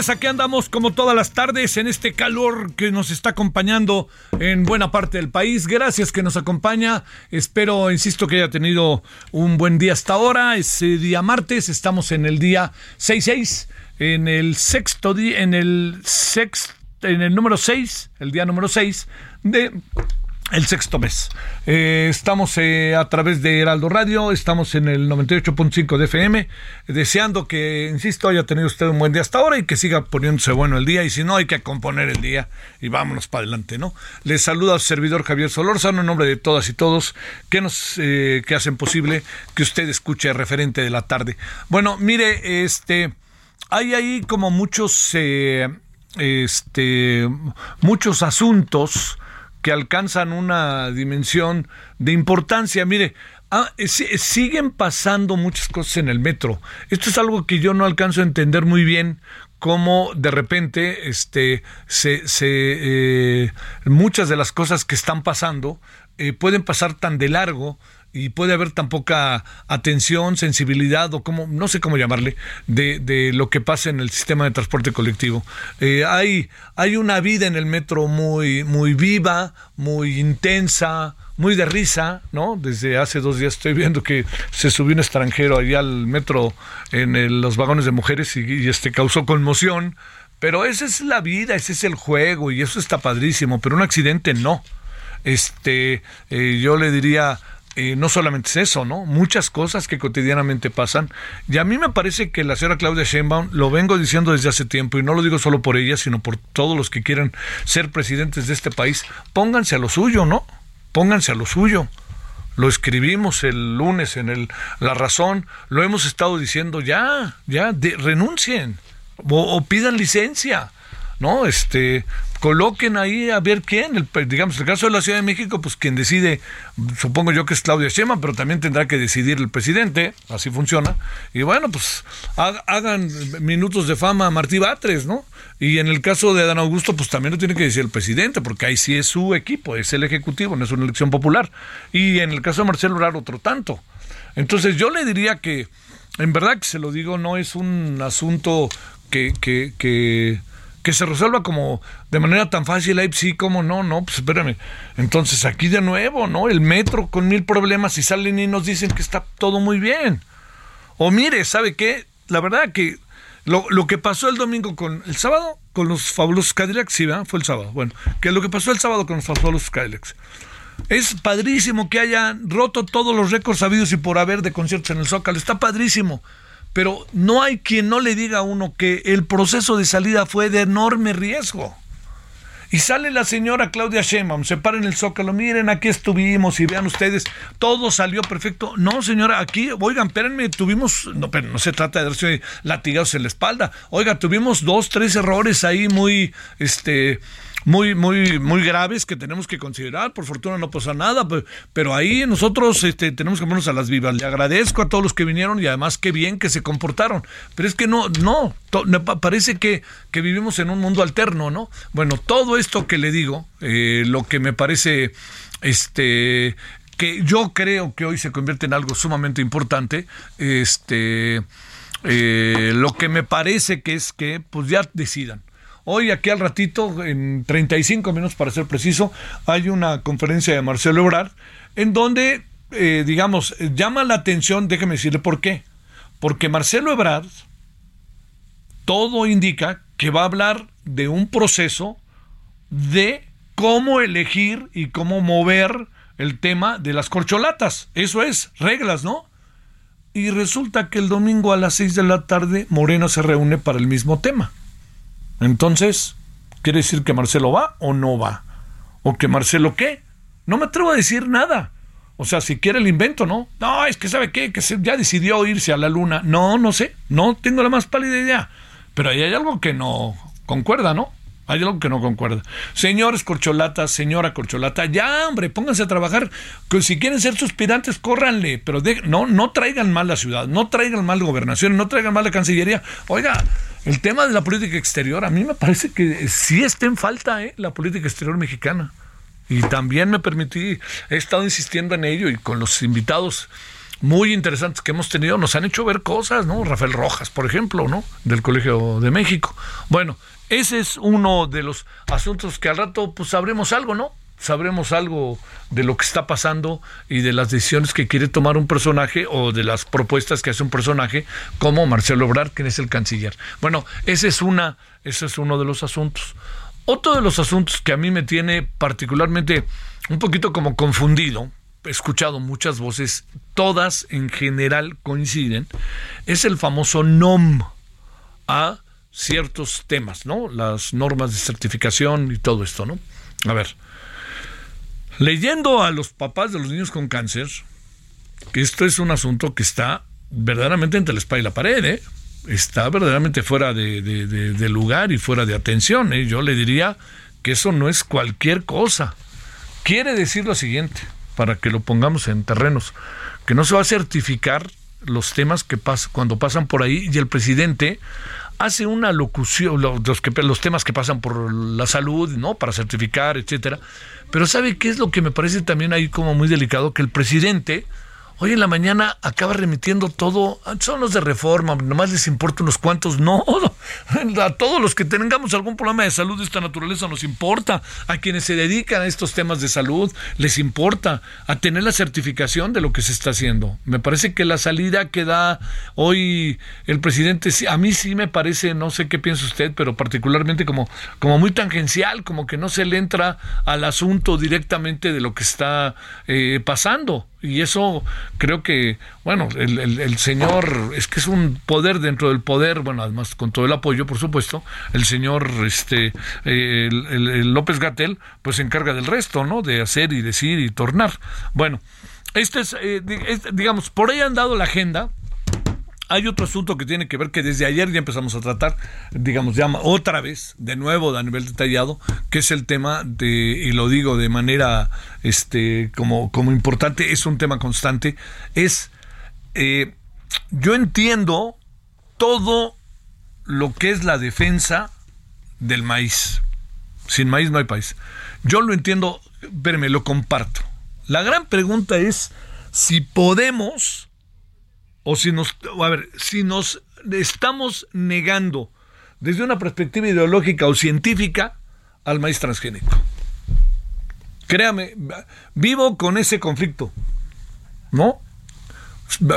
Tardes, aquí andamos como todas las tardes en este calor que nos está acompañando en buena parte del país. Gracias que nos acompaña. Espero, insisto, que haya tenido un buen día hasta ahora. Es eh, día martes, estamos en el día 66, en el sexto día, en el sexto, en el número 6, el día número 6 de el sexto mes. Eh, estamos eh, a través de Heraldo Radio, estamos en el 98.5 de FM, deseando que, insisto, haya tenido usted un buen día hasta ahora y que siga poniéndose bueno el día, y si no, hay que componer el día y vámonos para adelante, ¿no? Les saluda al servidor Javier Solórzano en nombre de todas y todos que nos eh, que hacen posible que usted escuche referente de la tarde. Bueno, mire, este, hay ahí como muchos, eh, este, muchos asuntos que alcanzan una dimensión de importancia. Mire, ah, eh, si- siguen pasando muchas cosas en el metro. Esto es algo que yo no alcanzo a entender muy bien cómo de repente este se, se eh, muchas de las cosas que están pasando eh, pueden pasar tan de largo y puede haber tan poca atención, sensibilidad o como no sé cómo llamarle de, de lo que pasa en el sistema de transporte colectivo. Eh, hay hay una vida en el metro muy muy viva, muy intensa, muy de risa, ¿no? Desde hace dos días estoy viendo que se subió un extranjero allá al metro en los vagones de mujeres y, y, este causó conmoción. Pero esa es la vida, ese es el juego y eso está padrísimo. Pero un accidente no este, eh, yo le diría, eh, no solamente es eso, ¿no? Muchas cosas que cotidianamente pasan. Y a mí me parece que la señora Claudia Sheinbaum, lo vengo diciendo desde hace tiempo, y no lo digo solo por ella, sino por todos los que quieran ser presidentes de este país, pónganse a lo suyo, ¿no? Pónganse a lo suyo. Lo escribimos el lunes en el La Razón, lo hemos estado diciendo ya, ya, de- renuncien o, o pidan licencia, ¿no? Este, coloquen ahí a ver quién, el, digamos, el caso de la Ciudad de México, pues quien decide, supongo yo que es Claudia Sheinbaum, pero también tendrá que decidir el presidente, así funciona, y bueno, pues ha- hagan minutos de fama a Martí Batres, ¿no? Y en el caso de Adán Augusto, pues también lo tiene que decir el presidente, porque ahí sí es su equipo, es el ejecutivo, no es una elección popular. Y en el caso de Marcelo Ebrard, otro tanto. Entonces yo le diría que, en verdad que se lo digo, no es un asunto que, que, que, que se resuelva como de manera tan fácil, ahí sí, como no, no, pues espérame. Entonces aquí de nuevo, ¿no? El metro con mil problemas y salen y nos dicen que está todo muy bien. O mire, ¿sabe qué? La verdad que lo, lo que pasó el domingo con el sábado, con los fabulosos Cadillacs, sí, ¿verdad? Fue el sábado. Bueno, que lo que pasó el sábado con los fabulosos Cadillacs. Es padrísimo que hayan roto todos los récords sabidos y por haber de conciertos en el Zócalo. Está padrísimo. Pero no hay quien no le diga a uno que el proceso de salida fue de enorme riesgo. Y sale la señora Claudia Sheinbaum, se para en el Zócalo, miren, aquí estuvimos y vean ustedes, todo salió perfecto. No, señora, aquí, oigan, espérenme, tuvimos, no, pero no se trata de darse latigados en la espalda. Oiga, tuvimos dos, tres errores ahí muy, este, muy, muy, muy graves que tenemos que considerar. Por fortuna no pasó nada, pe- pero ahí nosotros este, tenemos que ponernos a las vivas. Le agradezco a todos los que vinieron y además qué bien que se comportaron. Pero es que no, no, to- parece que, que vivimos en un mundo alterno, ¿no? Bueno, todo esto que le digo, eh, lo que me parece, este, que yo creo que hoy se convierte en algo sumamente importante, este Eh, lo que me parece que es que pues ya decidan. Hoy aquí al ratito, en 35 minutos para ser preciso, hay una conferencia de Marcelo Ebrard en donde, eh, digamos, llama la atención, déjeme decirle por qué. Porque Marcelo Ebrard, todo indica que va a hablar de un proceso de cómo elegir y cómo mover el tema de las corcholatas. Eso es, reglas, ¿no? Y resulta que el domingo a las 6 de la tarde Moreno se reúne para el mismo tema. Entonces, ¿quiere decir que Marcelo va o no va? ¿O que Marcelo qué? No me atrevo a decir nada. O sea, si quiere el invento, ¿no? No, es que sabe qué, que ya decidió irse a la luna. No, no sé, no tengo la más pálida idea. Pero ahí hay algo que no concuerda, ¿no? Hay algo que no concuerda. Señores corcholatas, señora corcholata, ya, hombre, pónganse a trabajar. Que si quieren ser suspirantes, córranle, pero no, no traigan mal la ciudad, no traigan mal gobernación, no traigan mal la cancillería. Oiga, el tema de la política exterior, a mí me parece que sí está en falta ¿eh? la política exterior mexicana. Y también me permití, he estado insistiendo en ello y con los invitados muy interesantes que hemos tenido nos han hecho ver cosas, ¿no? Rafael Rojas, por ejemplo, ¿no? Del Colegio de México. Bueno, ese es uno de los asuntos que al rato pues sabremos algo, ¿no? sabremos algo de lo que está pasando y de las decisiones que quiere tomar un personaje o de las propuestas que hace un personaje como Marcelo Ebrard, quien es el canciller. Bueno, ese es una, ese es uno de los asuntos. Otro de los asuntos que a mí me tiene particularmente un poquito como confundido, he escuchado muchas voces, todas en general coinciden, es el famoso NOM a ciertos temas, ¿no? Las normas de certificación y todo esto, ¿no? A ver, Leyendo a los papás de los niños con cáncer, que esto es un asunto que está verdaderamente entre la espalda y la pared, ¿eh? está verdaderamente fuera de, lugar y fuera de atención. ¿eh? Yo le diría que eso no es cualquier cosa. Quiere decir lo siguiente, para que lo pongamos en terrenos, que no se va a certificar los temas que pasan cuando pasan por ahí y el presidente hace una locución, los, que, los temas que pasan por la salud, ¿no? Para certificar, etcétera. Pero ¿sabe qué es lo que me parece también ahí como muy delicado? Que el presidente Hoy en la mañana acaba remitiendo todo, son los de reforma, nomás les importa unos cuantos, no, a todos los que tengamos algún problema de salud de esta naturaleza nos importa, a quienes se dedican a estos temas de salud les importa, a tener la certificación de lo que se está haciendo. Me parece que la salida que da hoy el presidente, a mí sí me parece, no sé qué piensa usted, pero particularmente como, como muy tangencial, como que no se le entra al asunto directamente de lo que está eh, pasando. Y eso creo que, bueno, el, señor, es que es un poder dentro del poder, bueno, además con todo el apoyo, por supuesto, el señor este, el, López Gatel, pues se encarga del resto, ¿no? De hacer y decir y tornar. Bueno, este es, eh, digamos, por ahí han dado la agenda, hay otro asunto que tiene que ver que desde ayer ya empezamos a tratar, digamos, ya otra vez, de nuevo, a nivel detallado, que es el tema de, y lo digo de manera este, como, como importante, es un tema constante, es, eh, yo entiendo todo lo que es la defensa del maíz. Sin maíz no hay país. Yo lo entiendo, me lo comparto. La gran pregunta es si podemos o si nos, a ver, si nos estamos negando desde una perspectiva ideológica o científica al maíz transgénico. Créame, vivo con ese conflicto, ¿no?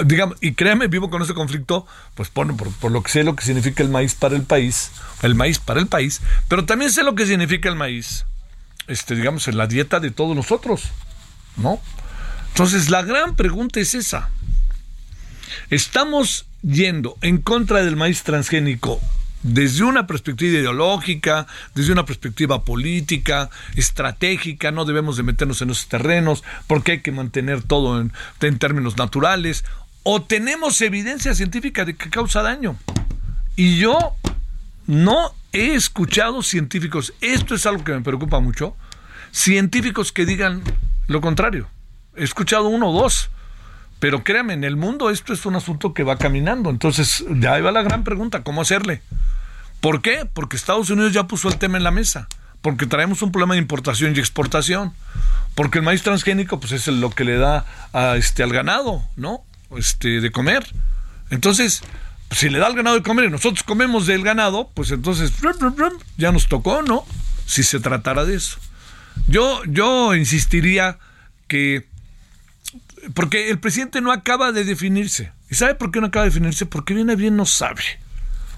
Digamos, y créame, vivo con ese conflicto, pues por, por, lo que sé lo que significa el maíz para el país, el maíz para el país, pero también sé lo que significa el maíz, este, digamos, en la dieta de todos nosotros, ¿no? Entonces, la gran pregunta es esa. Estamos yendo en contra del maíz transgénico desde una perspectiva ideológica, desde una perspectiva política, estratégica, no debemos de meternos en esos terrenos porque hay que mantener todo en, términos naturales, o tenemos evidencia científica de que causa daño. Y yo no he escuchado científicos, esto es algo que me preocupa mucho, científicos que digan lo contrario. He escuchado uno o dos pero créame, en el mundo esto es un asunto que va caminando. Entonces, de ahí va la gran pregunta, ¿cómo hacerle? ¿Por qué? Porque Estados Unidos ya puso el tema en la mesa. Porque traemos un problema de importación y exportación. Porque el maíz transgénico, pues es lo que le da a, este, al ganado, ¿no? Este, de comer. Entonces, si le da al ganado de comer y nosotros comemos del ganado, pues entonces ya nos tocó, ¿no? Si se tratara de eso. Yo, yo insistiría que, porque el presidente no acaba de definirse. ¿Y sabe por qué no acaba de definirse? Porque viene bien no sabe.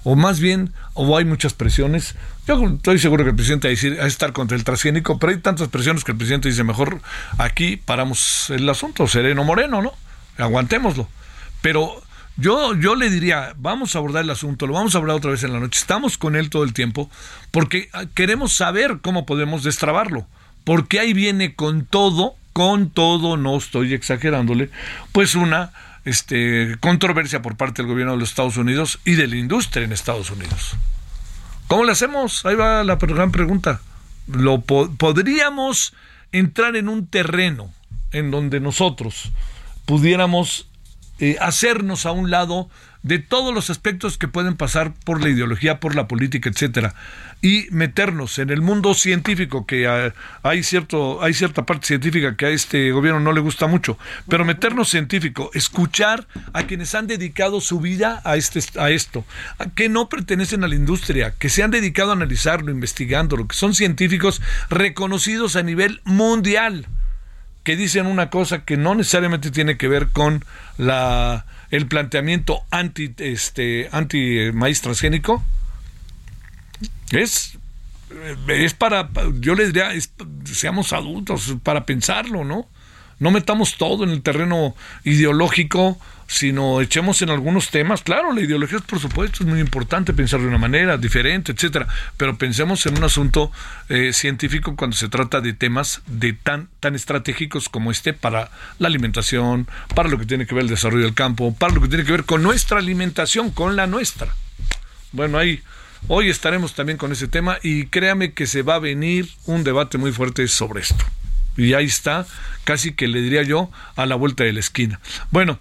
O más bien, o hay muchas presiones. Yo estoy seguro que el presidente va a, estar contra el transgénico, pero hay tantas presiones que el presidente dice, mejor aquí paramos el asunto, sereno moreno, ¿no? Aguantémoslo. Pero yo, yo le diría, vamos a abordar el asunto, lo vamos a abordar otra vez en la noche, estamos con él todo el tiempo, porque queremos saber cómo podemos destrabarlo, porque ahí viene con todo, con todo, no estoy exagerándole, pues una este, controversia por parte del gobierno de los Estados Unidos y de la industria en Estados Unidos. ¿Cómo le hacemos? Ahí va la gran pregunta. ¿Lo podríamos entrar en un terreno en donde nosotros pudiéramos eh, hacernos a un lado de todos los aspectos que pueden pasar por la ideología, por la política, etcétera, y meternos en el mundo científico, que hay cierto, hay cierta parte científica que a este gobierno no le gusta mucho, pero meternos científico, escuchar a quienes han dedicado su vida a este, a esto, que no pertenecen a la industria, que se han dedicado a analizarlo, investigándolo, que son científicos reconocidos a nivel mundial que dicen una cosa que no necesariamente tiene que ver con la el planteamiento anti este anti maíz transgénico es es para yo les diría seamos adultos para pensarlo no no metamos todo en el terreno ideológico sino echemos en algunos temas. Claro, la ideología, por supuesto, es muy importante pensar de una manera diferente, etcétera, pero pensemos en un asunto eh, científico cuando se trata de temas de tan, tan estratégicos como este para la alimentación, para lo que tiene que ver el desarrollo del campo, para lo que tiene que ver con nuestra alimentación, con la nuestra. Bueno, ahí hoy estaremos también con ese tema y créame que se va a venir un debate muy fuerte sobre esto. Y ahí está, casi que le diría yo, a la vuelta de la esquina. Bueno,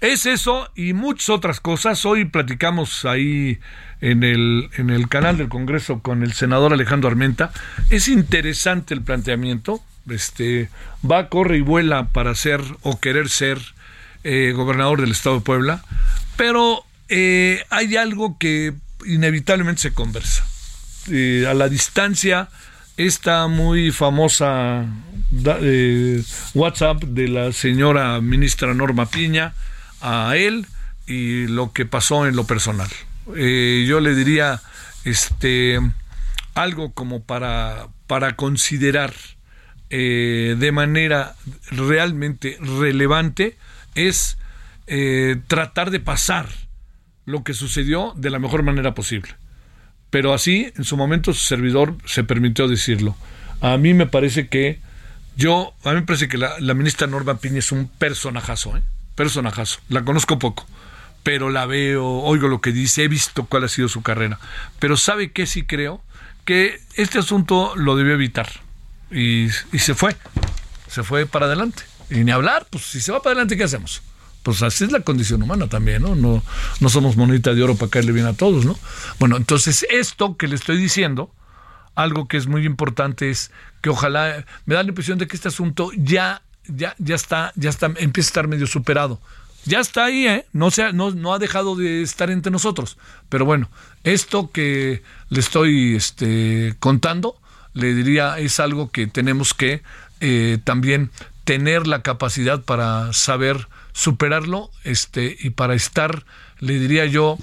es eso y muchas otras cosas. Hoy platicamos ahí en el, en el canal del Congreso con el senador Alejandro Armenta. Es interesante el planteamiento. Este va, corre y vuela para ser o querer ser eh, gobernador del estado de Puebla, pero eh, hay algo que inevitablemente se conversa. Eh, a la distancia, esta muy famosa WhatsApp de la señora ministra Norma Piña, a él y lo que pasó en lo personal. Eh, yo le diría este algo como para, para considerar eh, de manera realmente relevante es eh, tratar de pasar lo que sucedió de la mejor manera posible. Pero así, en su momento, su servidor se permitió decirlo. A mí me parece que yo, a mí me parece que la, ministra Norma Piña es un personajazo, ¿eh? personajazo. La conozco poco, pero la veo, oigo lo que dice, he visto cuál ha sido su carrera. Pero ¿sabe qué sí creo? Que este asunto lo debió evitar. Y, se fue. Se fue para adelante. Y ni hablar, pues si se va para adelante, ¿qué hacemos? Pues así es la condición humana también, ¿no? No, no somos monita de oro para caerle bien a todos, ¿no? Bueno, entonces esto que le estoy diciendo, algo que es muy importante es que ojalá, me da la impresión de que este asunto ya ya, ya está, ya está, empieza a estar medio superado. Ya está ahí, ¿eh? No, sea, no, no ha dejado de estar entre nosotros. Pero bueno, esto que le estoy este, contando, le diría, es algo que tenemos que eh, también tener la capacidad para saber superarlo este, y para estar, le diría yo,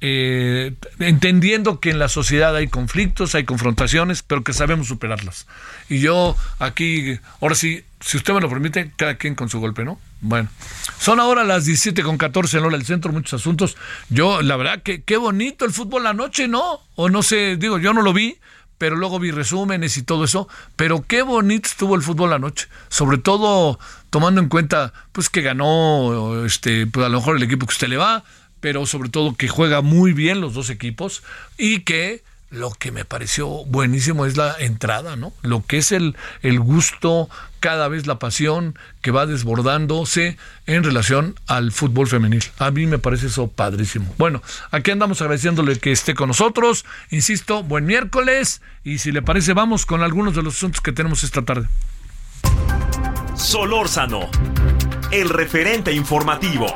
eh, entendiendo que en la sociedad hay conflictos, hay confrontaciones, pero que sabemos superarlas. Y yo aquí, ahora sí, si usted me lo permite, cada quien con su golpe, ¿no? Bueno, son ahora las 17 con 14 en hora del centro, muchos asuntos. Yo, la verdad, que qué bonito el fútbol la noche, ¿no? O no sé, digo, yo no lo vi, pero luego vi resúmenes y todo eso. Pero qué bonito estuvo el fútbol la noche. Sobre todo tomando en cuenta, pues que ganó, este, pues a lo mejor el equipo que usted le va, pero sobre todo que juega muy bien los dos equipos y que lo que me pareció buenísimo es la entrada, ¿no? Lo que es el, el gusto, cada vez la pasión que va desbordándose en relación al fútbol femenil. A mí me parece eso padrísimo. Bueno, aquí andamos agradeciéndole que esté con nosotros. Insisto, buen miércoles y si le parece vamos con algunos de los asuntos que tenemos esta tarde. Solórzano, el referente informativo.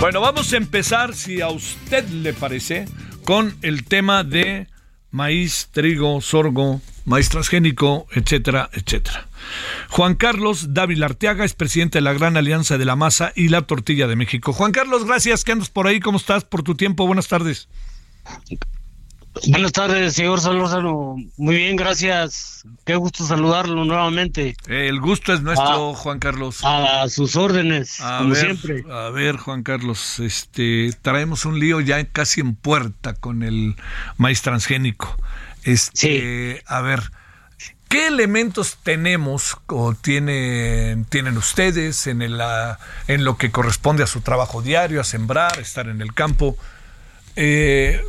Bueno, vamos a empezar, si a usted le parece, con el tema de maíz, trigo, sorgo, maíz transgénico, etcétera, etcétera. Juan Carlos Dávila Arteaga es presidente de la Gran Alianza de la Masa y la Tortilla de México. Juan Carlos, gracias que andas por ahí. ¿Cómo estás? Por tu tiempo. Buenas tardes. Buenas tardes, señor Solórzano. Muy bien, gracias. Qué gusto saludarlo nuevamente. El gusto es nuestro, Juan Carlos. A sus órdenes, como siempre. A ver, Juan Carlos, este, traemos un lío ya casi en puerta con el maíz transgénico. Este, a ver, ¿qué elementos tenemos o tienen, tienen ustedes en, el, en lo que corresponde a su trabajo diario, a sembrar, estar en el campo? Eh,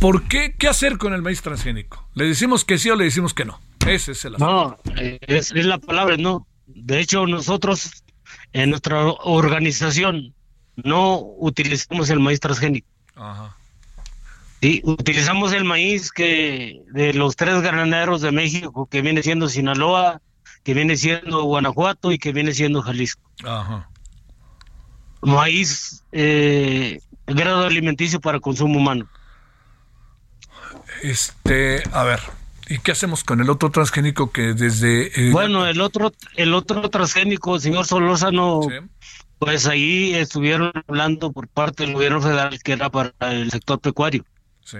¿Por qué? ¿Qué hacer con el maíz transgénico? ¿Le decimos que sí o le decimos que no? Ese es el asunto. No, es, la palabra no. De hecho, nosotros en nuestra organización no utilizamos el maíz transgénico. Ajá. Sí, utilizamos el maíz que de los tres granaderos de México, que viene siendo Sinaloa, que viene siendo Guanajuato y que viene siendo Jalisco. Ajá. Maíz eh, grado alimenticio para consumo humano. Este, a ver, ¿y qué hacemos con el otro transgénico que desde... Eh, bueno, el otro, el otro transgénico, señor Solórzano, pues ahí estuvieron hablando por parte del gobierno federal que era para el sector pecuario. Sí.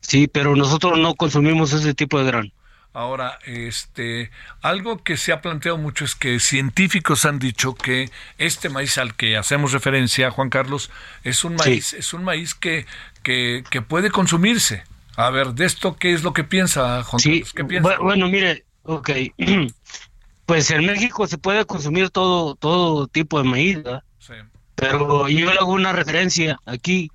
Sí, pero nosotros no consumimos ese tipo de grano. Ahora, este, algo que se ha planteado mucho es que científicos han dicho que este maíz al que hacemos referencia, Juan Carlos, es un maíz, es un maíz que, que, puede consumirse. A ver, de esto, ¿qué es lo que piensa Juan? ¿Qué piensa? Bueno, mire, ok. pues en México se puede consumir todo, todo tipo de maíz, Sí. Pero yo le hago una referencia aquí.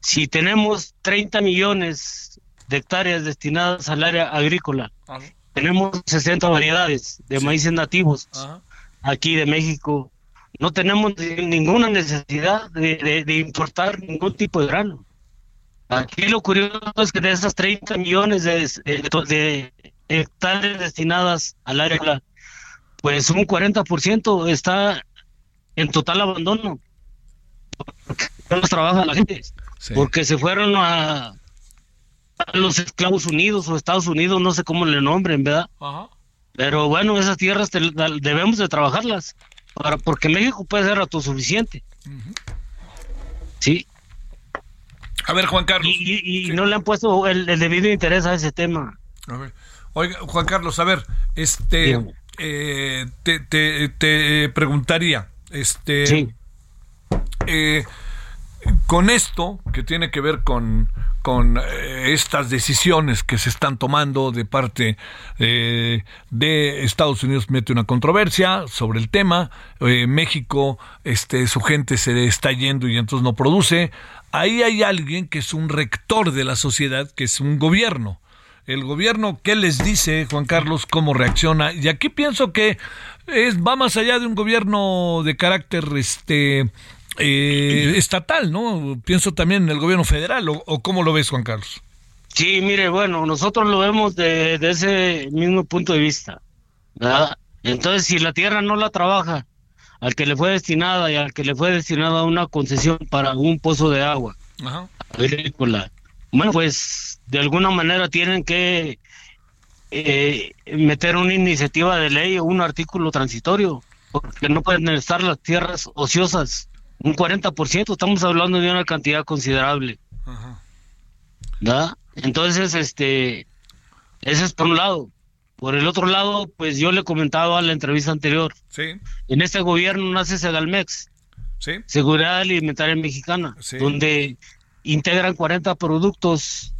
Si tenemos 30 millones de hectáreas destinadas al área agrícola, tenemos 60 variedades de maíces nativos aquí de México. No tenemos ninguna necesidad de, de importar ningún tipo de grano. Aquí lo curioso es que de esas 30 millones de, de, hectáreas destinadas al área, pues un 40% está en total abandono. Porque no trabaja la gente. Porque se fueron a, los esclavos unidos o Estados Unidos, no sé cómo le nombren, ¿verdad? Pero bueno, esas tierras debemos de trabajarlas. Para, porque México puede ser autosuficiente. Sí. A ver, Juan Carlos. Y, no le han puesto el, debido interés a ese tema. A ver. Oiga, Juan Carlos, a ver, este, eh, te, te, preguntaría, este, sí. Eh, con esto que tiene que ver con, con eh, estas decisiones que se están tomando de parte de Estados Unidos mete una controversia sobre el tema México este su gente se está yendo y entonces no produce ahí hay alguien que es un rector de la sociedad, que es un gobierno. El gobierno, ¿qué les dice, Juan Carlos? ¿Cómo reacciona? Y aquí pienso que es, va más allá de un gobierno de carácter este, eh, estatal, ¿no? Pienso también en el gobierno federal, o, cómo lo ves, Juan Carlos? Sí, mire, bueno, nosotros lo vemos de, ese mismo punto de vista. Entonces, si la tierra no la trabaja, al que le fue destinada y al que le fue destinada una concesión para un pozo de agua agrícola. Bueno, pues de alguna manera tienen que eh, meter una iniciativa de ley o un artículo transitorio, porque no pueden estar las tierras ociosas. Un 40%, estamos hablando de una cantidad considerable. Entonces, este, ese es por un lado. Por el otro lado, pues yo le comentaba en la entrevista anterior. Sí. En este gobierno nace Segalmex. Sí. Seguridad Alimentaria Mexicana, donde integran 40 productos,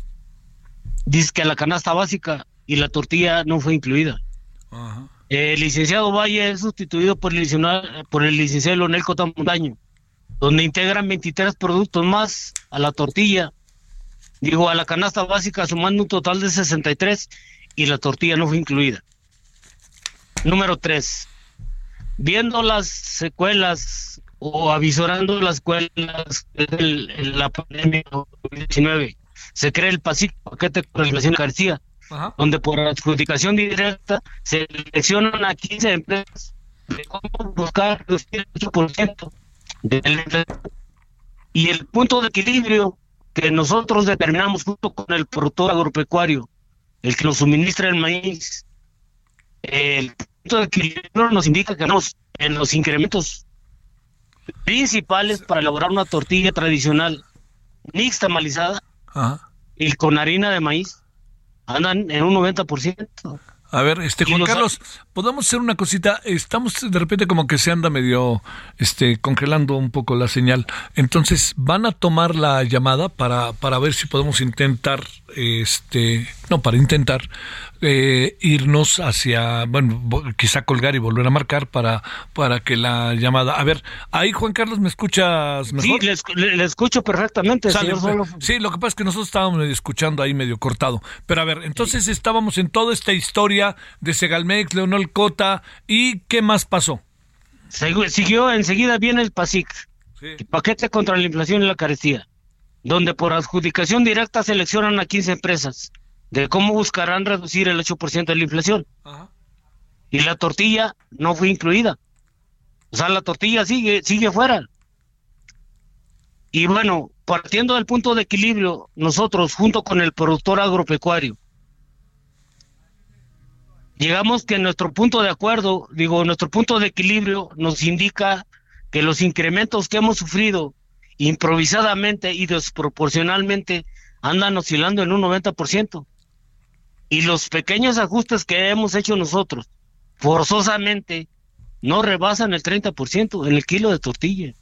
dice que la canasta básica y la tortilla no fue incluida. El licenciado Valle es sustituido por el licenciado, por el licenciado Leonel Cotamondaño, donde integran 23 productos más a la tortilla, digo, a la canasta básica, sumando un total de 63 y la tortilla no fue incluida. Número tres, viendo las secuelas o avisorando las secuelas de la pandemia COVID-19, se crea el paquete de regulación García, donde por adjudicación directa se seleccionan a 15 empresas de cómo buscar el 8% del Y el punto de equilibrio que nosotros determinamos junto con el productor agropecuario, el que nos suministra el maíz, el punto de equilibrio nos indica que nos, en los incrementos principales para elaborar una tortilla tradicional nixtamalizada y con harina de maíz andan en un 90%. A ver, este Juan Carlos, podemos hacer una cosita. Estamos de repente como que se anda medio, este, congelando un poco la señal. Entonces van a tomar la llamada para para ver si podemos intentar, este, no, para intentar eh, irnos hacia, bueno, quizá colgar y volver a marcar para, para que la llamada. A ver, ahí Juan Carlos, ¿me escuchas mejor? Sí, le, escucho perfectamente. Sí, lo que pasa es que nosotros estábamos escuchando ahí medio cortado. Pero a ver, entonces estábamos en toda esta historia de Segalmex, Leonel Cota, ¿y qué más pasó? Siguió, enseguida viene el PASIC, el paquete contra la inflación y la carestía, donde por adjudicación directa seleccionan a 15 empresas de cómo buscarán reducir el 8% de la inflación. Y la tortilla no fue incluida. O sea, la tortilla sigue, sigue fuera. Y bueno, partiendo del punto de equilibrio, nosotros, junto con el productor agropecuario, llegamos que nuestro punto de acuerdo, digo, nuestro punto de equilibrio nos indica que los incrementos que hemos sufrido improvisadamente y desproporcionalmente andan oscilando en un 90% y los pequeños ajustes que hemos hecho nosotros, forzosamente, no rebasan el 30% en el kilo de tortilla.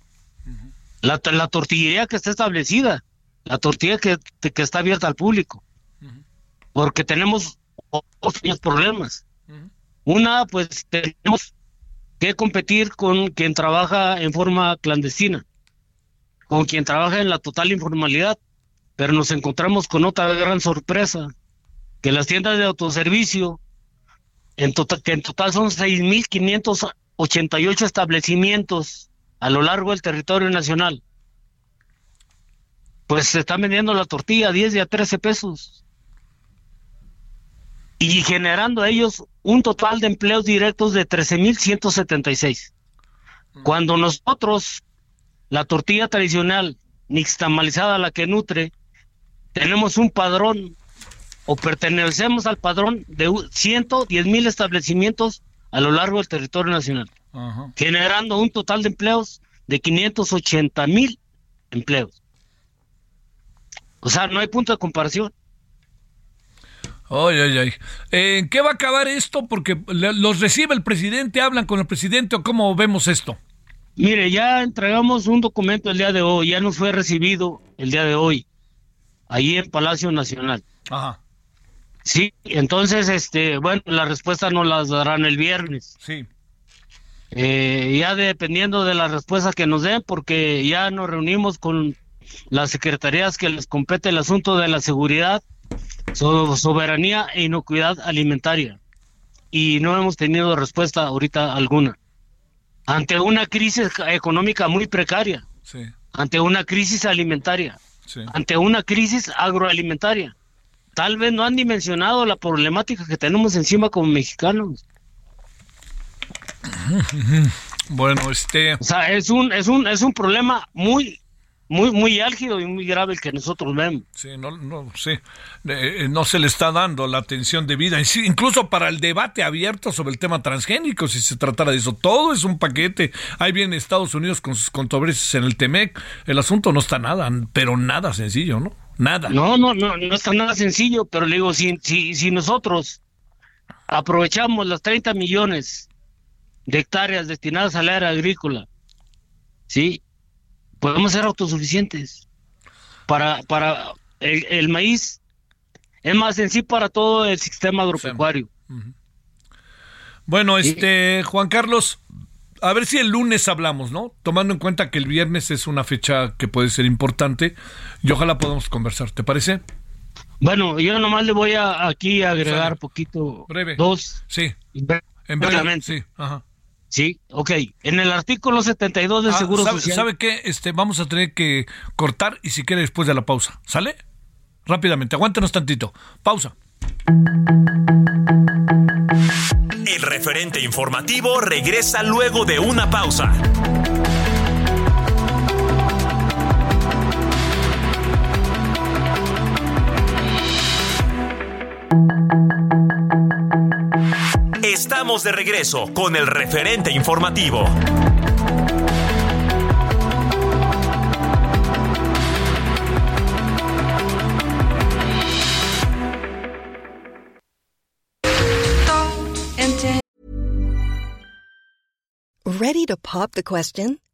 la, la, tortillería que está establecida, la tortilla que, que está abierta al público. Porque tenemos otros problemas. Una, pues tenemos que competir con quien trabaja en forma clandestina, con quien trabaja en la total informalidad, pero nos encontramos con otra gran sorpresa, que las tiendas de autoservicio, en total, que en total son 6.588 establecimientos a lo largo del territorio nacional, pues se están vendiendo la tortilla a 10 y a 13 pesos. Y generando ellos un total de empleos directos de 13.176. Cuando nosotros, la tortilla tradicional, nixtamalizada, la que nutre, tenemos un padrón o pertenecemos al padrón de 110 mil establecimientos a lo largo del territorio nacional, generando un total de empleos de 580 mil empleos. O sea, no hay punto de comparación. Ay, ay, ay. ¿En qué va a acabar esto? Porque los recibe el presidente, hablan con el presidente o cómo vemos esto. Mire, ya entregamos un documento el día de hoy, ya nos fue recibido el día de hoy, ahí en Palacio Nacional. Ajá. Sí, entonces, este, bueno, la respuesta nos las darán el viernes. Sí. Eh, ya dependiendo de la respuesta que nos den, porque ya nos reunimos con las secretarías que les compete el asunto de la seguridad, soberanía e inocuidad alimentaria. Y no hemos tenido respuesta ahorita alguna. Ante una crisis económica muy precaria, sí. ante una crisis alimentaria, sí. ante una crisis agroalimentaria tal vez no han dimensionado la problemática que tenemos encima como mexicanos. Bueno, este, o sea, es un es un es un problema muy muy muy álgido y muy grave el que nosotros vemos. Sí, no no sí. Eh, no se le está dando la atención debida, incluso para el debate abierto sobre el tema transgénico si se tratara de eso. Todo es un paquete. Ahí viene Estados Unidos con sus controversias en el Temec. El asunto no está nada, pero nada sencillo, ¿no? Nada. No, no, no, no está nada sencillo, pero le digo, si, si, si nosotros aprovechamos los 30 millones de hectáreas destinadas al área agrícola, ¿sí? Podemos ser autosuficientes. Para, para el, maíz es más en sí para todo el sistema agropecuario. Bueno, este, Juan Carlos, a ver si el lunes hablamos, ¿no? Tomando en cuenta que el viernes es una fecha que puede ser importante y ojalá podamos conversar, ¿te parece? Bueno, yo nomás le voy a aquí agregar poquito breve. Dos. Sí. En breve, sí, ajá. Sí, ok. En el artículo 72 del ah, Seguro sabe, Social. ¿Sabe qué? Este, vamos a tener que cortar y si quiere después de la pausa. ¿Sale? Rápidamente, aguántenos tantito. Pausa. El referente informativo regresa luego de una pausa. Estamos de regreso con el referente informativo. Ready to pop the question?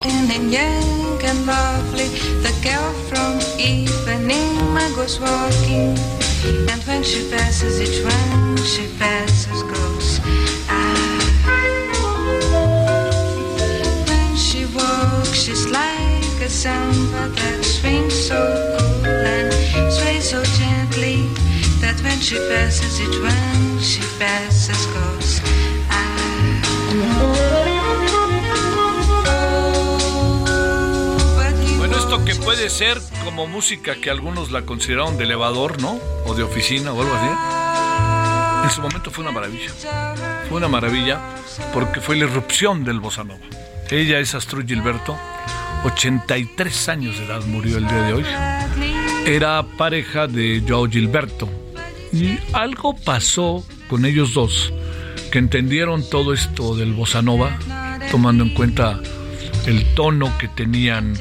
And young and lovely, the girl from Ipanema goes walking. And when she passes each one, she passes goes. Ah. When she walks, she's like a samba that swings so cool and sways so gently that when she passes each one, she passes goes. Que puede ser como música que algunos la consideraron de elevador, ¿no? O de oficina o algo así. En su momento fue una maravilla. Fue una maravilla porque fue la irrupción del bossa nova. Ella es Astrud Gilberto, 83 años de edad murió el día de hoy. Era pareja de Joao Gilberto. Y algo pasó con ellos dos que entendieron todo esto del bossa nova, tomando en cuenta el tono que tenían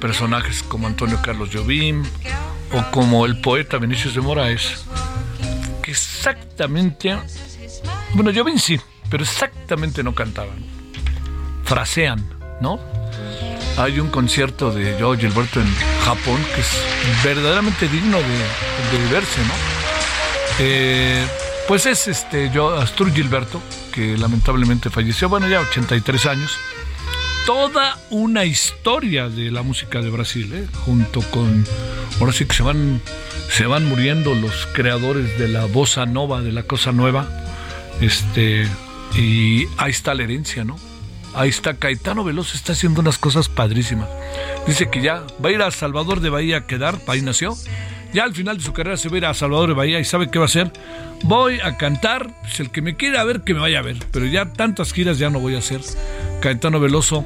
personajes como Antonio Carlos Jobim o como el poeta Vinicius de Moraes, que exactamente, bueno, Jobim sí, pero exactamente no cantaban, frasean, ¿no? Hay un concierto de Joe Gilberto en Japón que es verdaderamente digno de, verse, ¿no? Eh, pues es este yo, Astur Gilberto, que lamentablemente falleció, bueno, ya 83 años toda una historia de la música de Brasil, ¿eh? junto con, ahora sí que se van, se van muriendo los creadores de la bossa nova, de la cosa nueva, este, y ahí está la herencia, ¿no? Ahí está Caetano Veloso, está haciendo unas cosas padrísimas. Dice que ya va a ir a Salvador de Bahía a quedar, ahí nació. Ya al final de su carrera se va a ir a Salvador de Bahía y sabe qué va a hacer. Voy a cantar, si el que me quiera ver, que me vaya a ver. Pero ya tantas giras ya no voy a hacer. Caetano Veloso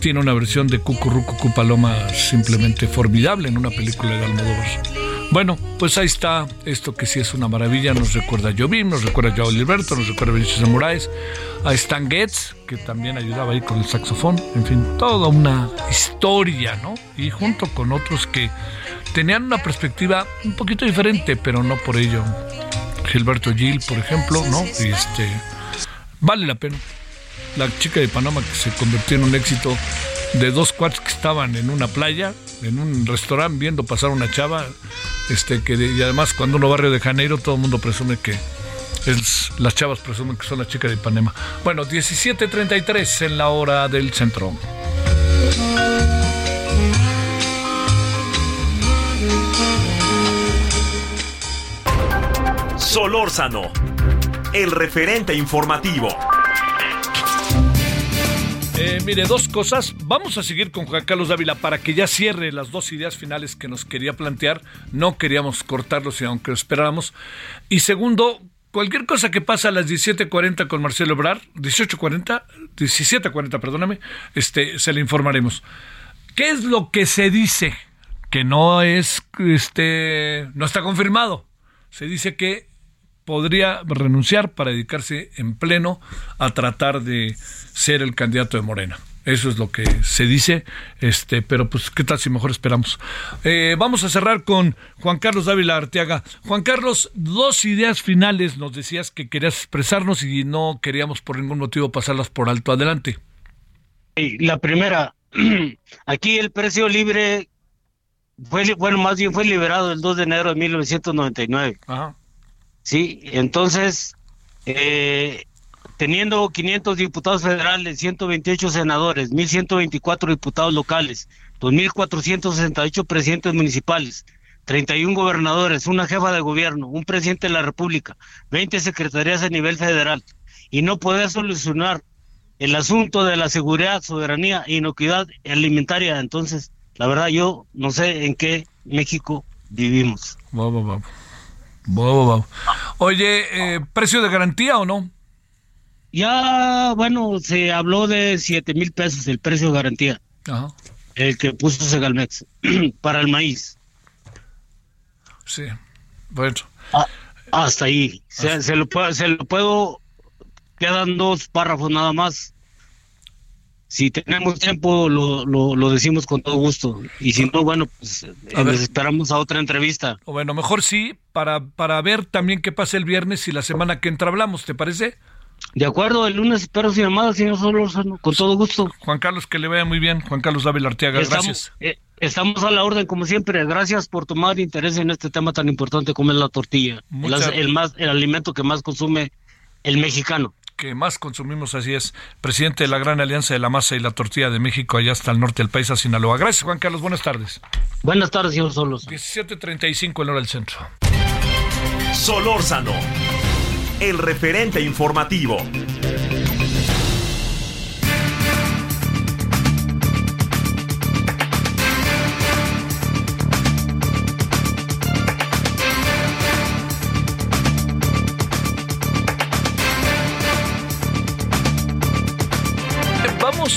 tiene una versión de Cucurrucucu Paloma simplemente formidable en una película de Almodóvar. Bueno, pues ahí está esto que sí es una maravilla. Nos recuerda a Jobim, nos recuerda a Joao Gilberto, nos recuerda a Vinicius de Moraes, a Stan Getz, que también ayudaba ahí con el saxofón. En fin, toda una historia, ¿no? Y junto con otros que tenían una perspectiva un poquito diferente, pero no por ello. Gilberto Gil, por ejemplo, ¿no? Y este, vale la pena la chica de Panamá que se convirtió en un éxito de dos cuartos que estaban en una playa, en un restaurante viendo pasar una chava, este que y además cuando uno va a de Janeiro todo el mundo presume que es, las chavas presumen que son la chica de Panamá. Bueno, 17:33 en la hora del centro. Solórzano, el referente informativo. Eh, mire, dos cosas. Vamos a seguir con Juan Carlos Dávila para que ya cierre las dos ideas finales que nos quería plantear. No queríamos cortarlos, aunque lo esperábamos. Y segundo, cualquier cosa que pasa a las 17.40 con Marcelo Obrar, 18.40, 17.40, perdóname, este, se le informaremos. ¿Qué es lo que se dice? Que no es, este, no está confirmado. Se dice que podría renunciar para dedicarse en pleno a tratar de ser el candidato de Morena. Eso es lo que se dice, este, pero pues qué tal si mejor esperamos. Eh, vamos a cerrar con Juan Carlos Dávila Arteaga. Juan Carlos, dos ideas finales nos decías que querías expresarnos y no queríamos por ningún motivo pasarlas por alto. Adelante. La primera, aquí el precio libre fue, bueno, más bien fue liberado el 2 de enero de 1999. Ajá. Sí, entonces, eh, teniendo 500 diputados federales, 128 senadores, 1.124 diputados locales, 2.468 presidentes municipales, 31 gobernadores, una jefa de gobierno, un presidente de la República, 20 secretarías a nivel federal y no poder solucionar el asunto de la seguridad, soberanía e inocuidad alimentaria. Entonces, la verdad, yo no sé en qué México vivimos. Oye, eh, ¿precio de garantía o no? Ya, bueno, se habló de 7 mil pesos el precio de garantía. El que puso Segalmex para el maíz. Sí, bueno. Ah, hasta ahí. Se, lo puedo, se lo puedo. Quedan dos párrafos nada más. Si tenemos tiempo, lo, lo, decimos con todo gusto. Y si no, bueno, pues eh, esperamos a otra entrevista. Bueno, mejor sí, para, para ver también qué pasa el viernes y la semana que entra hablamos, ¿te parece? De acuerdo, el lunes espero sin llamada, señor Solórzano, con todo gusto. Juan Carlos, que le vaya muy bien. Juan Carlos Dávila Arteaga, gracias. Eh, estamos a la orden, como siempre. Gracias por tomar interés en este tema tan importante como es la tortilla. El, más, el alimento que más consume el mexicano que más consumimos, así es, presidente de la Gran Alianza de la Masa y la Tortilla de México, allá hasta el norte del país, a Sinaloa. Gracias, Juan Carlos. Buenas tardes. Buenas tardes, señor Solos. 17.35 en hora del centro. Solórzano, el referente informativo.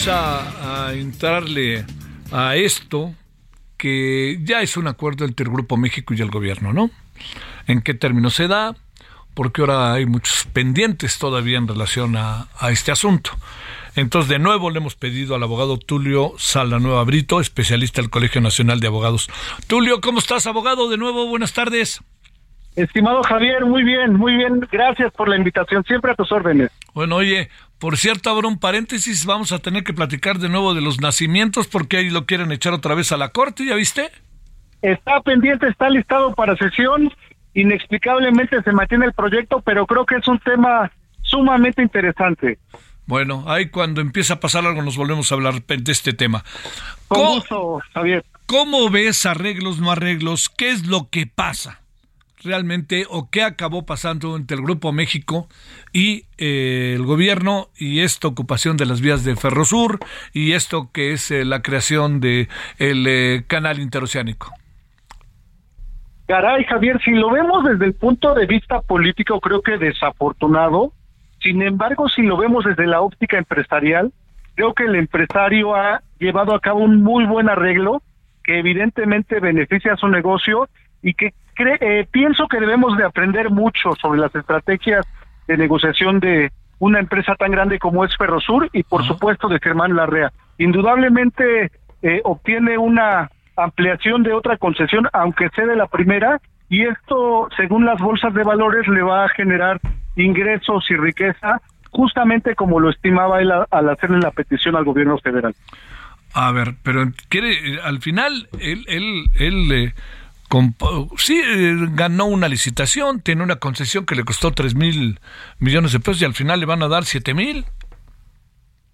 A, entrarle a esto que ya es un acuerdo entre el Grupo México y el gobierno, ¿no? ¿En qué términos se da? Porque ahora hay muchos pendientes todavía en relación a, este asunto. Entonces, de nuevo le hemos pedido al abogado Tulio Salanueva Brito, especialista del Colegio Nacional de Abogados. Tulio, ¿cómo estás, abogado? De nuevo, buenas tardes. Estimado Javier, muy bien, muy bien. Gracias por la invitación, siempre a tus órdenes. Bueno, oye, por cierto, abro un paréntesis, vamos a tener que platicar de nuevo de los nacimientos porque ahí lo quieren echar otra vez a la corte, ¿ya viste? Está pendiente, está listado para sesión, inexplicablemente se mantiene el proyecto, pero creo que es un tema sumamente interesante. Bueno, ahí cuando empieza a pasar algo nos volvemos a hablar de este tema. Con gusto, Javier. ¿Cómo ves arreglos, no arreglos? ¿Qué es lo que pasa? Realmente o qué acabó pasando entre el Grupo México y eh, el gobierno y esta ocupación de las vías de Ferrosur y esto que es eh, la creación de el eh, canal interoceánico. Caray, Javier, si lo vemos desde el punto de vista político, creo que desafortunado. Sin embargo, si lo vemos desde la óptica empresarial, creo que el empresario ha llevado a cabo un muy buen arreglo que evidentemente beneficia a su negocio y que eh, pienso que debemos de aprender mucho sobre las estrategias de negociación de una empresa tan grande como es Ferrosur y por supuesto de Germán Larrea. Indudablemente eh, obtiene una ampliación de otra concesión, aunque sea de la primera, y esto, según las bolsas de valores, le va a generar ingresos y riqueza, justamente como lo estimaba él al hacerle la petición al gobierno federal. A ver, pero quiere, al final, él, él, él eh, sí, ganó una licitación, tiene una concesión que le costó 3 mil millones de pesos y al final le van a dar 7 mil.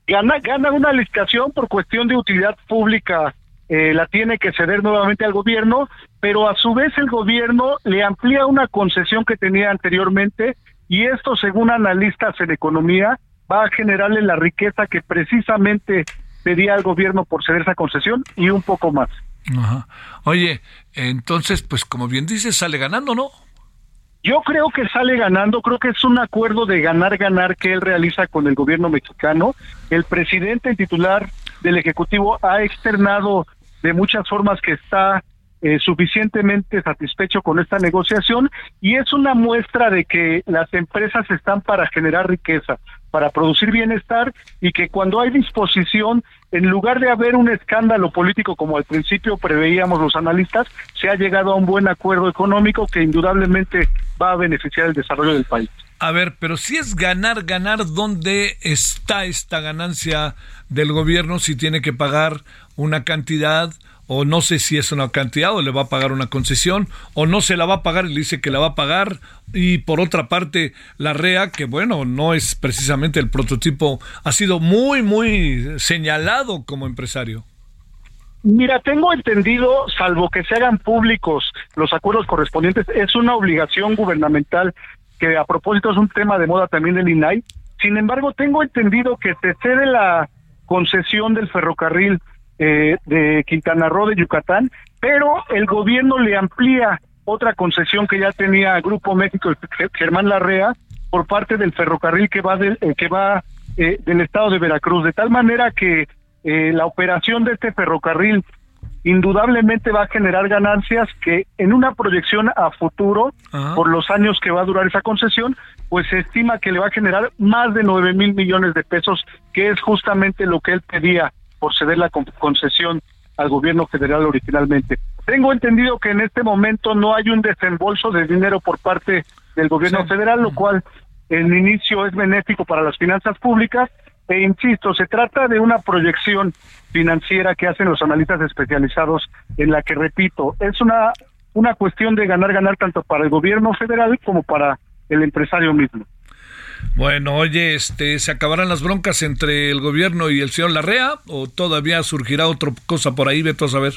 Gana, gana una licitación por cuestión de utilidad pública, eh, la tiene que ceder nuevamente al gobierno, pero a su vez el gobierno le amplía una concesión que tenía anteriormente y esto, según analistas en economía, va a generarle la riqueza que precisamente pedía al gobierno por ceder esa concesión y un poco más. Ajá. Oye, entonces, pues como bien dices, sale ganando, ¿no? Yo creo que sale ganando, creo que es un acuerdo de ganar-ganar que él realiza con el gobierno mexicano. El presidente titular del Ejecutivo ha externado de muchas formas que está eh, suficientemente satisfecho con esta negociación y es una muestra de que las empresas están para generar riqueza, para producir bienestar y que cuando hay disposición, en lugar de haber un escándalo político como al principio preveíamos los analistas, se ha llegado a un buen acuerdo económico que indudablemente va a beneficiar el desarrollo del país. A ver, pero si es ganar, ganar, ¿dónde está esta ganancia del gobierno si tiene que pagar una cantidad? O no sé si es una cantidad o le va a pagar una concesión o no se la va a pagar y le dice que la va a pagar. Y por otra parte la REA que bueno no es precisamente el prototipo ha sido muy muy señalado como empresario. Mira, tengo entendido, salvo que se hagan públicos los acuerdos correspondientes, es una obligación gubernamental que a propósito es un tema de moda también del INAI. Sin embargo, tengo entendido que se cede la concesión del ferrocarril eh, de Quintana Roo de Yucatán, pero el gobierno le amplía otra concesión que ya tenía Grupo México, Germán Larrea, por parte del ferrocarril que va del, eh, que va eh, del estado de Veracruz, de tal manera que eh, la operación de este ferrocarril indudablemente va a generar ganancias que en una proyección a futuro, por los años que va a durar esa concesión, pues se estima que le va a generar más de nueve mil millones de pesos, que es justamente lo que él pedía por ceder la concesión al gobierno federal originalmente. Tengo entendido que en este momento no hay un desembolso de dinero por parte del gobierno federal, lo cual en inicio es benéfico para las finanzas públicas, e insisto, se trata de una proyección financiera que hacen los analistas especializados en la que, repito, es una, una cuestión de ganar, ganar tanto para el gobierno federal como para el empresario mismo. Bueno, oye, este, ¿se acabarán las broncas entre el gobierno y el señor Larrea o todavía surgirá otra cosa por ahí, Beto, a saber?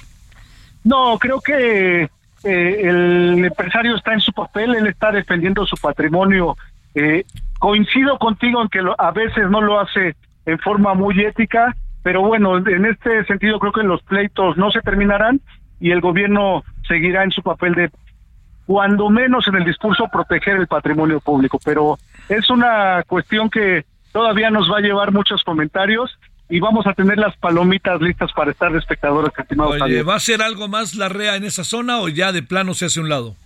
No, creo que eh, el empresario está en su papel, él está defendiendo su patrimonio. Eh, coincido contigo en que a veces no lo hace en forma muy ética, pero bueno, en este sentido creo que los pleitos no se terminarán y el gobierno seguirá en su papel de, cuando menos en el discurso, proteger el patrimonio público. Pero es una cuestión que todavía nos va a llevar muchos comentarios y vamos a tener las palomitas listas para estar de espectadores, Oye, ¿va a ser algo más la REA en esa zona o ya de plano se hace un lado?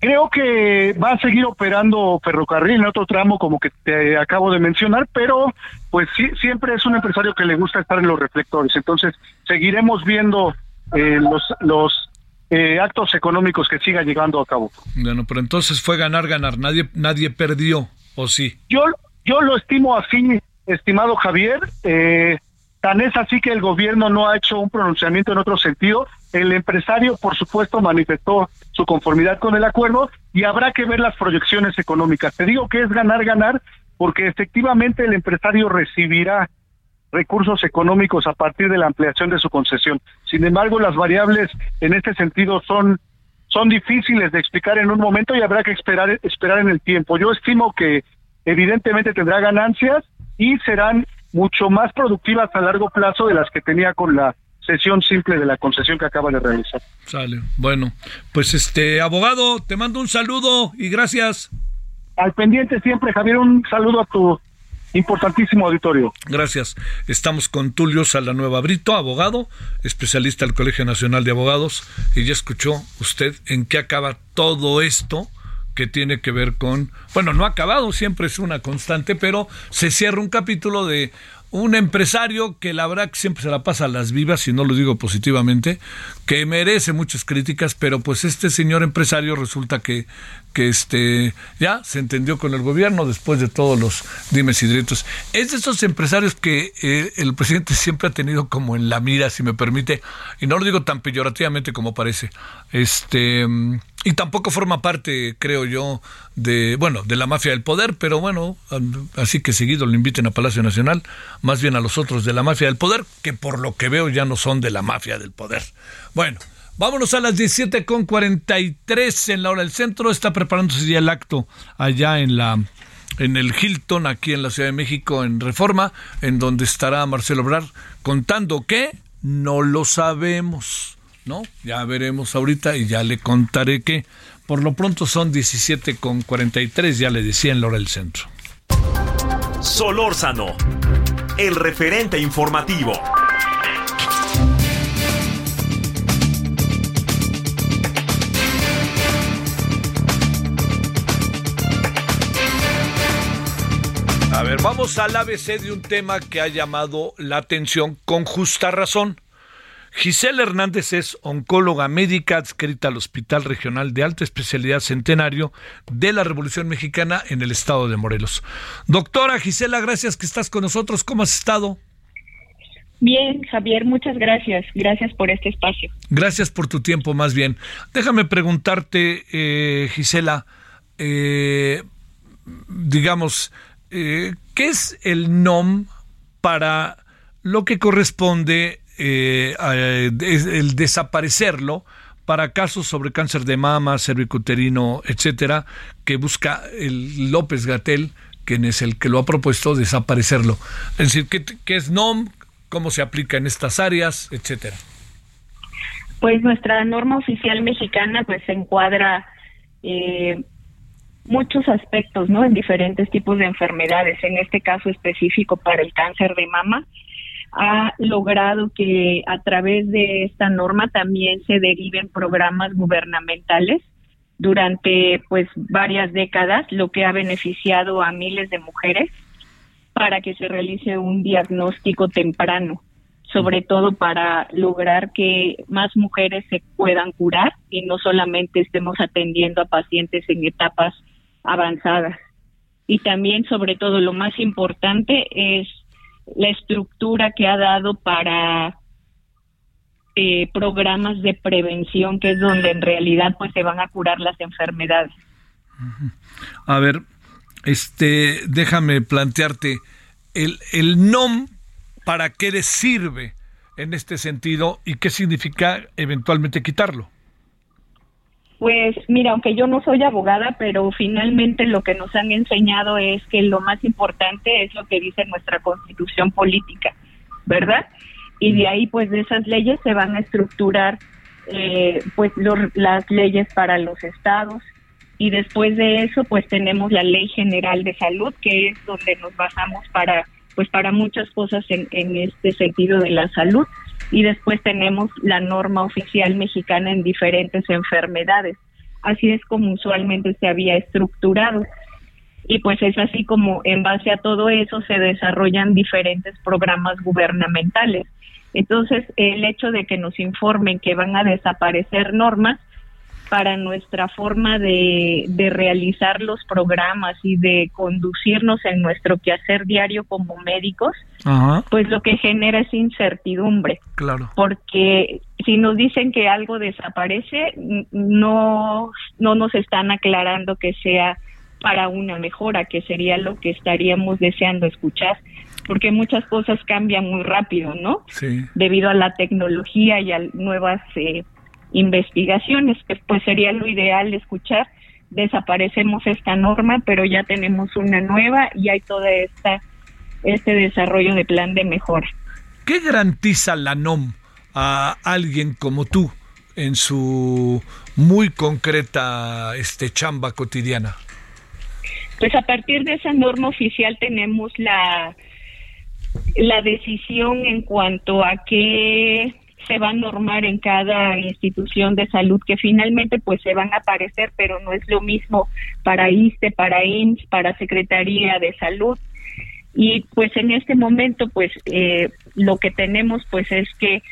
Creo que va a seguir operando ferrocarril en otro tramo como que te acabo de mencionar, pero pues sí, siempre es un empresario que le gusta estar en los reflectores. Entonces seguiremos viendo eh, los, los eh, actos económicos que siga llegando a cabo. Bueno, pero entonces fue ganar, ganar. Nadie, nadie perdió, ¿o sí? Yo, yo lo estimo así, estimado Javier. Eh, tan es así que el gobierno no ha hecho un pronunciamiento en otro sentido. El empresario, por supuesto, manifestó su conformidad con el acuerdo y habrá que ver las proyecciones económicas. Te digo que es ganar, ganar, porque efectivamente el empresario recibirá recursos económicos a partir de la ampliación de su concesión. Sin embargo, las variables en este sentido son son difíciles de explicar en un momento y habrá que esperar esperar en el tiempo. Yo estimo que evidentemente tendrá ganancias y serán mucho más productivas a largo plazo de las que tenía con la sesión simple de la concesión que acaba de realizar. Sale. Bueno, pues este abogado, te mando un saludo y gracias. Al pendiente siempre, Javier, un saludo a tu importantísimo auditorio. Gracias. Estamos con Tulio Salanueva Brito, abogado, especialista del Colegio Nacional de Abogados, y ya escuchó usted en qué acaba todo esto que tiene que ver con, bueno, no ha acabado, siempre es una constante, pero se cierra un capítulo de un empresario que la verdad que siempre se la pasa a las vivas, y no lo digo positivamente, que merece muchas críticas, pero pues este señor empresario resulta que, que este, ya se entendió con el gobierno después de todos los dimes y directos. Es de esos empresarios que eh, el presidente siempre ha tenido como en la mira, si me permite, y no lo digo tan peyorativamente como parece. Este y tampoco forma parte, creo yo, de, bueno, de la mafia del poder, pero bueno, así que seguido lo inviten a Palacio Nacional, más bien a los otros de la mafia del poder, que por lo que veo ya no son de la mafia del poder. Bueno, vámonos a las 17 con 43 en la hora del centro, está preparándose ya el acto allá en la en el Hilton, aquí en la Ciudad de México, en Reforma, en donde estará Marcelo Obrar contando que no lo sabemos ¿no? Ya veremos ahorita y ya le contaré que por lo pronto son 17 con 43, ya le decía en la hora del centro. Solórzano, el referente informativo. A ver, vamos al ABC de un tema que ha llamado la atención con justa razón. Gisela Hernández es oncóloga médica adscrita al Hospital Regional de Alta Especialidad Centenario de la Revolución Mexicana en el estado de Morelos. Doctora Gisela, gracias que estás con nosotros. ¿Cómo has estado? Bien, Javier, muchas gracias. Gracias por este espacio. Gracias por tu tiempo, más bien. Déjame preguntarte, eh, Gisela, eh, digamos, eh, ¿qué es el NOM para lo que corresponde eh, el desaparecerlo para casos sobre cáncer de mama, cervicuterino, etcétera, que busca el López Gatel, quien es el que lo ha propuesto desaparecerlo. Es decir, ¿qué, es NOM? ¿Cómo se aplica en estas áreas, etcétera? Pues nuestra norma oficial mexicana pues encuadra eh, muchos aspectos, ¿no? En diferentes tipos de enfermedades. En este caso específico para el cáncer de mama, ha logrado que a través de esta norma también se deriven programas gubernamentales durante pues varias décadas, lo que ha beneficiado a miles de mujeres para que se realice un diagnóstico temprano, sobre todo para lograr que más mujeres se puedan curar y no solamente estemos atendiendo a pacientes en etapas avanzadas. Y también, sobre todo, lo más importante es la estructura que ha dado para eh, programas de prevención, que es donde en realidad pues se van a curar las enfermedades. A ver, este, déjame plantearte, el, el NOM, ¿para qué le sirve en este sentido y qué significa eventualmente quitarlo? Pues mira, aunque yo no soy abogada, pero finalmente lo que nos han enseñado es que lo más importante es lo que dice nuestra constitución política, ¿verdad? Y de ahí, pues de esas leyes se van a estructurar, eh, pues las leyes para los estados. Y después de eso, pues tenemos la Ley General de Salud, que es donde nos basamos para, pues para muchas cosas en, en este sentido de la salud y después tenemos la norma oficial mexicana en diferentes enfermedades. Así es como usualmente se había estructurado. Y pues es así como en base a todo eso se desarrollan diferentes programas gubernamentales. Entonces, el hecho de que nos informen que van a desaparecer normas para nuestra forma de, de, realizar los programas y de conducirnos en nuestro quehacer diario como médicos, pues lo que genera es incertidumbre. Claro. Porque si nos dicen que algo desaparece, no, no nos están aclarando que sea para una mejora, que sería lo que estaríamos deseando escuchar porque muchas cosas cambian muy rápido, ¿no? Sí. Debido a la tecnología y a nuevas eh, investigaciones, que pues sería lo ideal escuchar. Desaparecemos esta norma, pero ya tenemos una nueva y hay toda esta este desarrollo de plan de mejora. ¿Qué garantiza la NOM a alguien como tú en su muy concreta este chamba cotidiana? Pues a partir de esa norma oficial tenemos la la decisión en cuanto a qué se va a normar en cada institución de salud que finalmente pues se van a aparecer, pero no es lo mismo para ISTE, para IMSS, para Secretaría de Salud. Y pues en este momento pues eh, lo que tenemos pues es que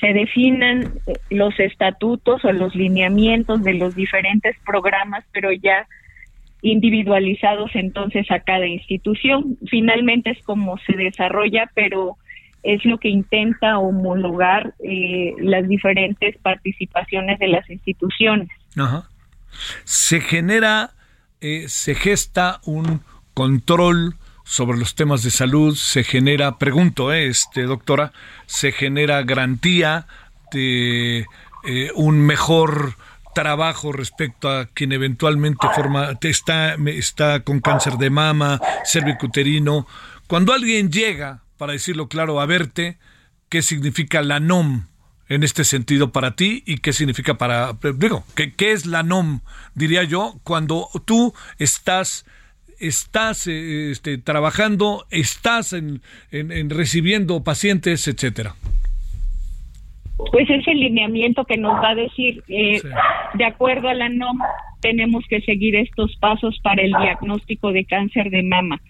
se definan los estatutos o los lineamientos de los diferentes programas, pero ya individualizados entonces a cada institución. Finalmente es como se desarrolla, pero es lo que intenta homologar eh, las diferentes participaciones de las instituciones. Se genera, eh, se gesta un control sobre los temas de salud, se genera, pregunto, eh, este doctora, se genera garantía de un mejor trabajo respecto a quien eventualmente forma, está, está con cáncer de mama, cervicuterino. Cuando alguien llega para decirlo claro, a verte qué significa la NOM en este sentido para ti y qué significa para, digo, qué, qué es la NOM, diría yo, cuando tú estás estás eh, este, trabajando, estás en, en, recibiendo pacientes, etcétera? Pues ese lineamiento que nos va a decir, eh, de acuerdo a la NOM, tenemos que seguir estos pasos para el diagnóstico de cáncer de mama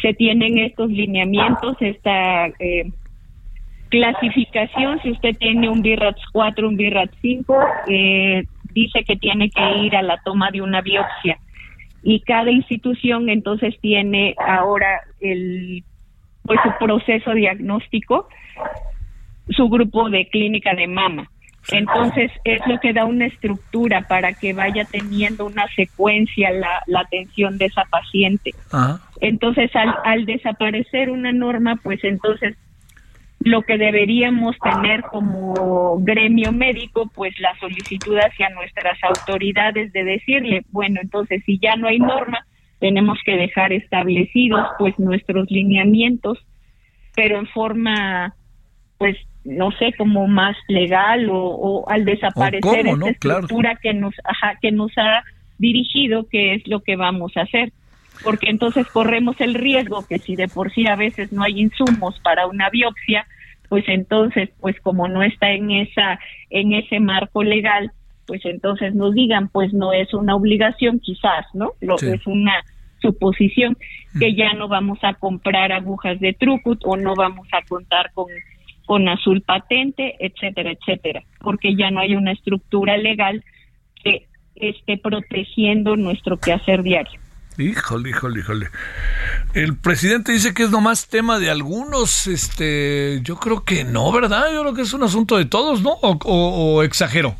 se tienen estos lineamientos, esta eh, clasificación, si usted tiene un BIRATS 4, un BIRATS 5, eh, dice que tiene que ir a la toma de una biopsia. Y cada institución entonces tiene ahora el pues su proceso diagnóstico, su grupo de clínica de mama. Entonces es lo que da una estructura para que vaya teniendo una secuencia la, la atención de esa paciente. Entonces al, al desaparecer una norma, pues entonces lo que deberíamos tener como gremio médico, pues la solicitud hacia nuestras autoridades de decirle, bueno, entonces si ya no hay norma, tenemos que dejar establecidos pues nuestros lineamientos, pero en forma pues no sé, como más legal o, al desaparecer esta estructura que nos ajá, que nos ha dirigido, que es lo que vamos a hacer. Porque entonces corremos el riesgo que si de por sí a veces no hay insumos para una biopsia, pues entonces, pues como no está en esa en ese marco legal, pues entonces nos digan, pues no es una obligación quizás, ¿no? Lo es una suposición que ya no vamos a comprar agujas de Trucut o no vamos a contar con con azul patente, etcétera, etcétera, porque ya no hay una estructura legal que esté protegiendo nuestro quehacer diario. Híjole, híjole, híjole. El presidente dice que es nomás tema de algunos, este, yo creo que no, ¿verdad? Yo creo que es un asunto de todos, ¿no? O, o, exagero.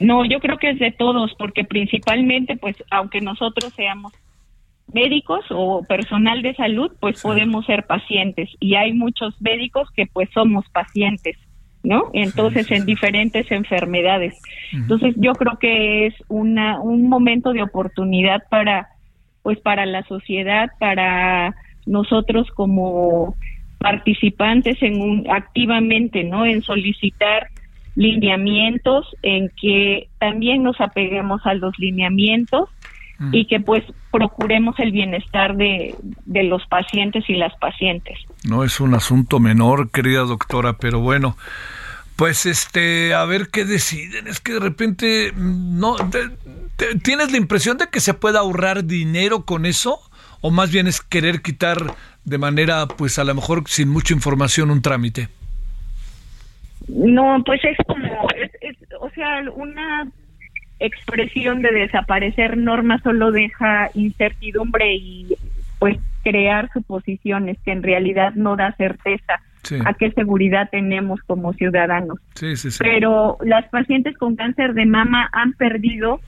No, yo creo que es de todos, porque principalmente, pues, aunque nosotros seamos médicos o personal de salud, pues podemos ser pacientes y hay muchos médicos que pues somos pacientes. ¿no? Entonces, en diferentes enfermedades. Entonces, yo creo que es una, un momento de oportunidad para pues para la sociedad, para nosotros como participantes en un activamente, ¿no? En solicitar lineamientos, en que también nos apeguemos a los lineamientos mm. y que pues procuremos el bienestar de, de los pacientes y las pacientes. No es un asunto menor, querida doctora, pero bueno, pues este, a ver qué deciden. Es que de repente mm, no ¿Tienes la impresión de que se pueda ahorrar dinero con eso? ¿O más bien es querer quitar de manera, pues a lo mejor sin mucha información, un trámite? No, pues es como, o sea, una expresión de desaparecer normas solo deja incertidumbre y pues crear suposiciones que en realidad no da certeza a qué seguridad tenemos como ciudadanos. Sí, sí, Pero las pacientes con cáncer de mama han perdido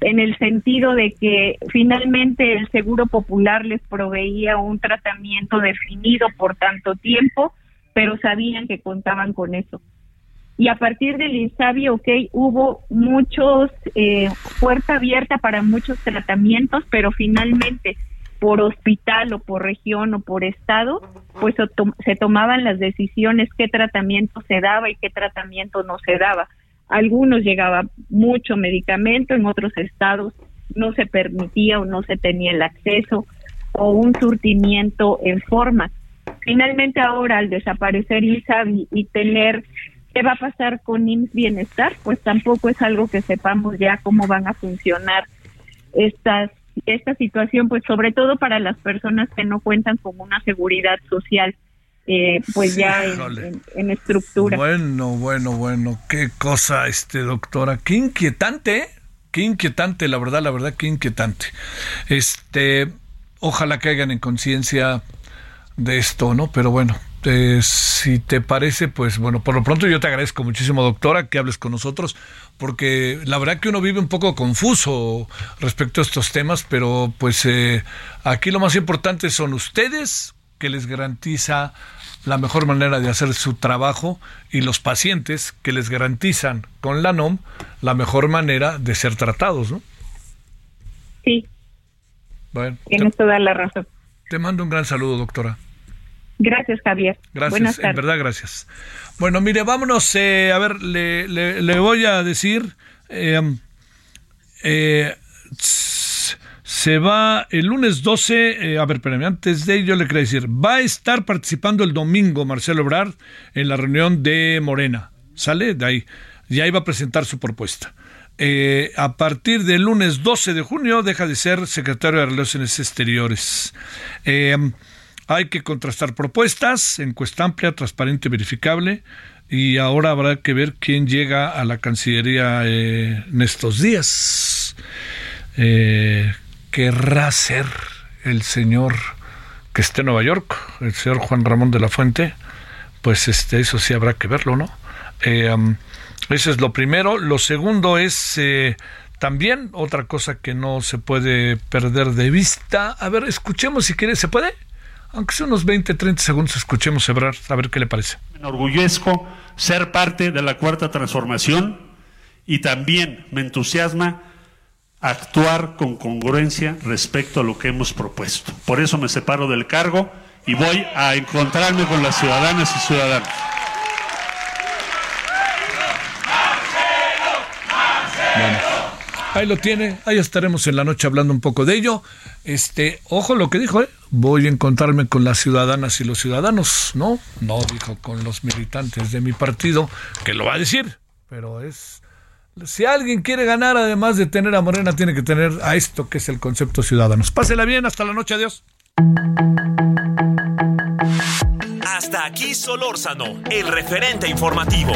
en el sentido de que finalmente el Seguro Popular les proveía un tratamiento definido por tanto tiempo, pero sabían que contaban con eso. Y a partir del INSABI, ok, hubo muchos, eh, puerta abierta para muchos tratamientos, pero finalmente por hospital o por región o por estado, pues se tomaban las decisiones qué tratamiento se daba y qué tratamiento no se daba algunos llegaba mucho medicamento, en otros estados no se permitía o no se tenía el acceso o un surtimiento en forma. Finalmente ahora al desaparecer ISABI y tener qué va a pasar con IMSS Bienestar, pues tampoco es algo que sepamos ya cómo van a funcionar estas esta situación, pues sobre todo para las personas que no cuentan con una seguridad social eh, pues ya en, estructura. Bueno, bueno, bueno, qué cosa, este doctora, qué inquietante, qué inquietante, la verdad, la verdad, qué inquietante. Este, ojalá caigan en conciencia de esto, ¿no? Pero bueno, eh, si te parece, pues bueno, por lo pronto yo te agradezco muchísimo, doctora, que hables con nosotros, porque la verdad que uno vive un poco confuso respecto a estos temas, pero pues aquí lo más importante son ustedes, que les garantiza la mejor manera de hacer su trabajo y los pacientes que les garantizan con la NOM la mejor manera de ser tratados, ¿no? Sí. Bueno, Tienes toda la razón. Te mando un gran saludo, doctora. Gracias, Javier. Gracias, en verdad, gracias. Bueno, mire, vámonos, eh, a ver, le, le, voy a decir, eh, eh, se va el lunes 12, eh, a ver, espérame, antes de ello le quería decir, va a estar participando el domingo Marcelo Ebrard en la reunión de Morena. ¿Sale? De ahí. Ya iba a presentar su propuesta. Eh, a partir del lunes 12 de junio deja de ser secretario de Relaciones Exteriores. Eh, hay que contrastar propuestas, encuesta amplia, transparente, verificable, y ahora habrá que ver quién llega a la Cancillería en estos días. Eh, querrá ser el señor que esté en Nueva York, el señor Juan Ramón de la Fuente, pues este, eso sí habrá que verlo, ¿no? Eh, eso es lo primero. Lo segundo es eh, también otra cosa que no se puede perder de vista. A ver, escuchemos si quiere, ¿se puede? Aunque sea unos 20, 30 segundos, escuchemos a Ebrar, a ver qué le parece. Me enorgullezco ser parte de la cuarta transformación y también me entusiasma actuar con congruencia respecto a lo que hemos propuesto. Por eso me separo del cargo y voy a encontrarme con las ciudadanas y ciudadanos. Ahí lo tiene, ahí estaremos en la noche hablando un poco de ello. Este, ojo lo que dijo, ¿eh? voy a encontrarme con las ciudadanas y los ciudadanos, ¿no? No dijo con los militantes de mi partido, que lo va a decir, pero es si alguien quiere ganar, además de tener a Morena, tiene que tener a esto que es el concepto ciudadanos. Pásela bien, hasta la noche, adiós. Hasta aquí Solórzano, el referente informativo.